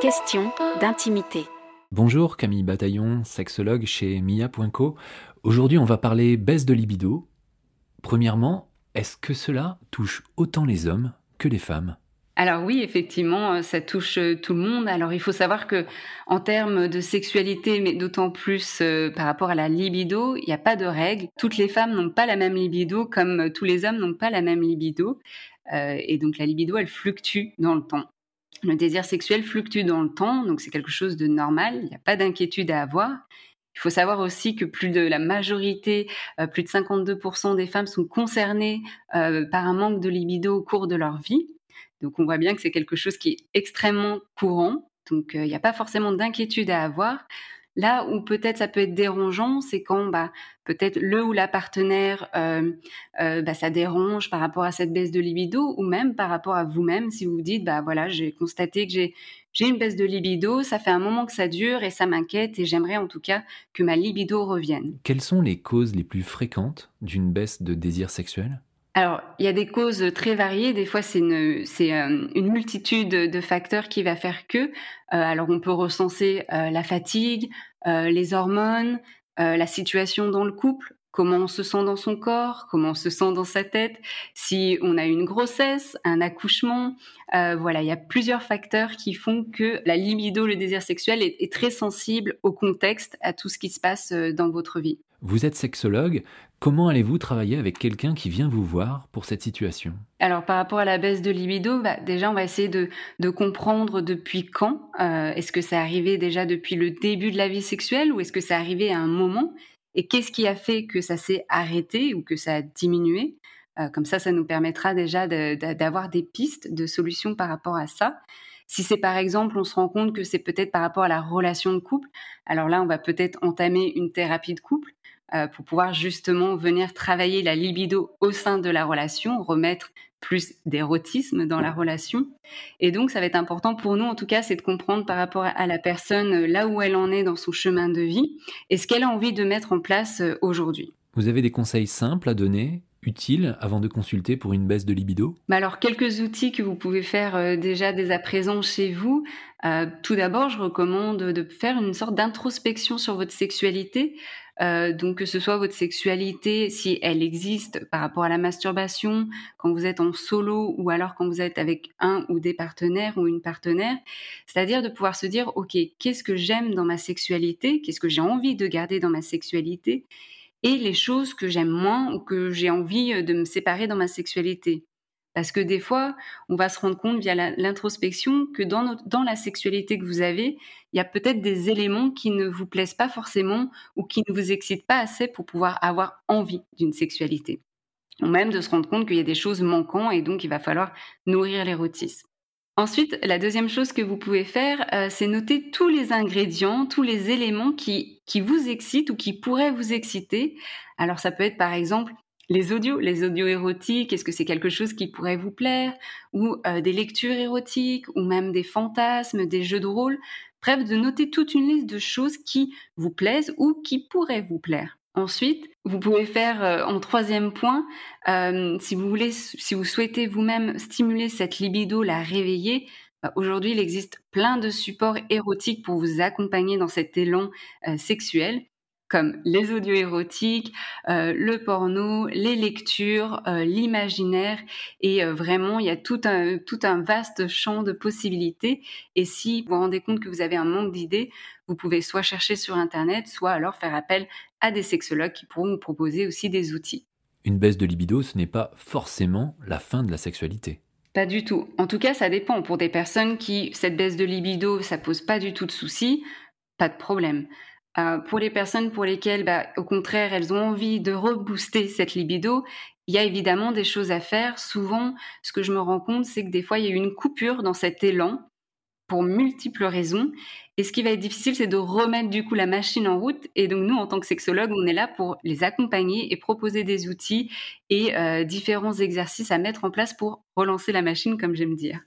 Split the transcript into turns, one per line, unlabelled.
Question d'intimité.
Bonjour Camille Bataillon, sexologue chez Mia.co. Aujourd'hui on va parler baisse de libido. Premièrement, est-ce que cela touche autant les hommes que les femmes?
Alors oui, effectivement, euh, ça touche euh, tout le monde. Alors il faut savoir que en termes de sexualité, mais d'autant plus euh, par rapport à la libido, il n'y a pas de règle. Toutes les femmes n'ont pas la même libido, comme tous les hommes n'ont pas la même libido. et donc la libido, elle fluctue dans le temps. Le désir sexuel fluctue dans le temps, donc c'est quelque chose de normal. Il n'y a pas d'inquiétude à avoir. Il faut savoir aussi que plus de la majorité, plus de 52% des femmes sont concernées par un manque de libido au cours de leur vie. Donc on voit bien que c'est quelque chose qui est extrêmement courant. Donc euh, il n'y a pas forcément d'inquiétude à avoir. Là où peut-être ça peut être dérangeant, c'est quand bah, peut-être le ou la partenaire, euh, euh, bah, ça dérange par rapport à cette baisse de libido, ou même par rapport à vous-même, si vous dites, bah voilà, j'ai constaté que j'ai j'ai une baisse de libido, ça fait un moment que ça dure et ça m'inquiète et j'aimerais en tout cas que ma libido revienne.
Quelles sont les causes les plus fréquentes d'une baisse de désir sexuel?
Alors, il y a des causes très variées. Des fois, c'est une, euh, une, multitude de facteurs qui va faire que. Euh, alors, on peut recenser euh, la fatigue, les hormones, la situation dans le couple, comment on se sent dans son corps, comment on se sent dans sa tête, si on a une grossesse, un accouchement. voilà, il y a plusieurs facteurs qui font que la libido, le désir sexuel, est très sensible au contexte, à tout ce qui se passe dans votre vie.
Vous êtes sexologue. Comment allez-vous travailler avec quelqu'un qui vient vous voir pour cette situation?
Alors par rapport à la baisse de libido, bah, déjà on va essayer de, comprendre depuis quand. Euh, est-ce que c'est arrivé déjà depuis le début de la vie sexuelle ou est-ce que c'est arrivé à un moment? Et qu'est-ce qui a fait que ça s'est arrêté ou que ça a diminué? Euh, Comme ça, ça nous permettra déjà d'avoir des pistes de solutions par rapport à ça. Si c'est par exemple, on se rend compte que c'est peut-être par rapport à la relation de couple, alors là, on va peut-être entamer une thérapie de couple. Euh, pour pouvoir justement venir travailler la libido au sein de la relation, remettre plus d'érotisme dans la relation. Et donc, ça va être important pour nous, en tout cas, c'est de comprendre par rapport à la personne euh, là où elle en est dans son chemin de vie et ce qu'elle a envie de mettre en place euh, aujourd'hui.
Vous avez des conseils simples à donner utiles avant de consulter pour une baisse de libido?
Bah Alors, quelques outils que vous pouvez faire déjà dès à présent chez vous. tout d'abord, je recommande de faire une sorte d'introspection sur votre sexualité. Euh, donc que ce soit votre sexualité, si elle existe par rapport à la masturbation, quand vous êtes en solo ou alors quand vous êtes avec un ou des partenaires ou une partenaire, c'est-à-dire de pouvoir se dire, OK, qu'est-ce que j'aime dans ma sexualité, qu'est-ce que j'ai envie de garder dans ma sexualité, et les choses que j'aime moins ou que j'ai envie de me séparer dans ma sexualité. Parce que des fois, on va se rendre compte via l'introspection que dans, dans la sexualité que vous avez, il y a peut-être des éléments qui ne vous plaisent pas forcément ou qui ne vous excitent pas assez pour pouvoir avoir envie d'une sexualité. Ou même de se rendre compte qu'il y a des choses manquantes et donc il va falloir nourrir l'érotisme. Ensuite, la deuxième chose que vous pouvez faire, euh, c'est noter tous les ingrédients, tous les éléments qui, vous excitent ou qui pourraient vous exciter. Alors ça peut être par exemple les audios, les audios érotiques, est-ce que c'est quelque chose qui pourrait vous plaire? Ou euh, des lectures érotiques, ou même des fantasmes, des jeux de rôle. Bref, de noter toute une liste de choses qui vous plaisent ou qui pourraient vous plaire. Ensuite, vous pouvez faire euh, en troisième point, euh, si vous voulez, si vous souhaitez vous-même stimuler cette libido, la réveiller, bah, Aujourd'hui, il existe plein de supports érotiques pour vous accompagner dans cet élan sexuel comme les audios érotiques, euh, le porno, les lectures, euh, l'imaginaire. Et euh, vraiment, il y a tout un, tout un vaste champ de possibilités. Et si vous vous rendez compte que vous avez un manque d'idées, vous pouvez soit chercher sur Internet, soit alors faire appel à des sexologues qui pourront vous proposer aussi des outils.
Une baisse de libido, ce n'est pas forcément la fin de la sexualité.
Pas du tout. En tout cas, ça dépend. Pour des personnes qui, cette baisse de libido, ça pose pas du tout de soucis, pas de problème. Euh, pour les personnes pour lesquelles, bah, au contraire, elles ont envie de rebooster cette libido, il y a évidemment des choses à faire. Souvent, ce que je me rends compte, c'est que des fois, il y a une coupure dans cet élan pour multiples raisons. Et ce qui va être difficile, c'est de remettre du coup la machine en route. Et donc nous, en tant que sexologue, on est là pour les accompagner et proposer des outils et euh, différents exercices à mettre en place pour relancer la machine, comme j'aime dire.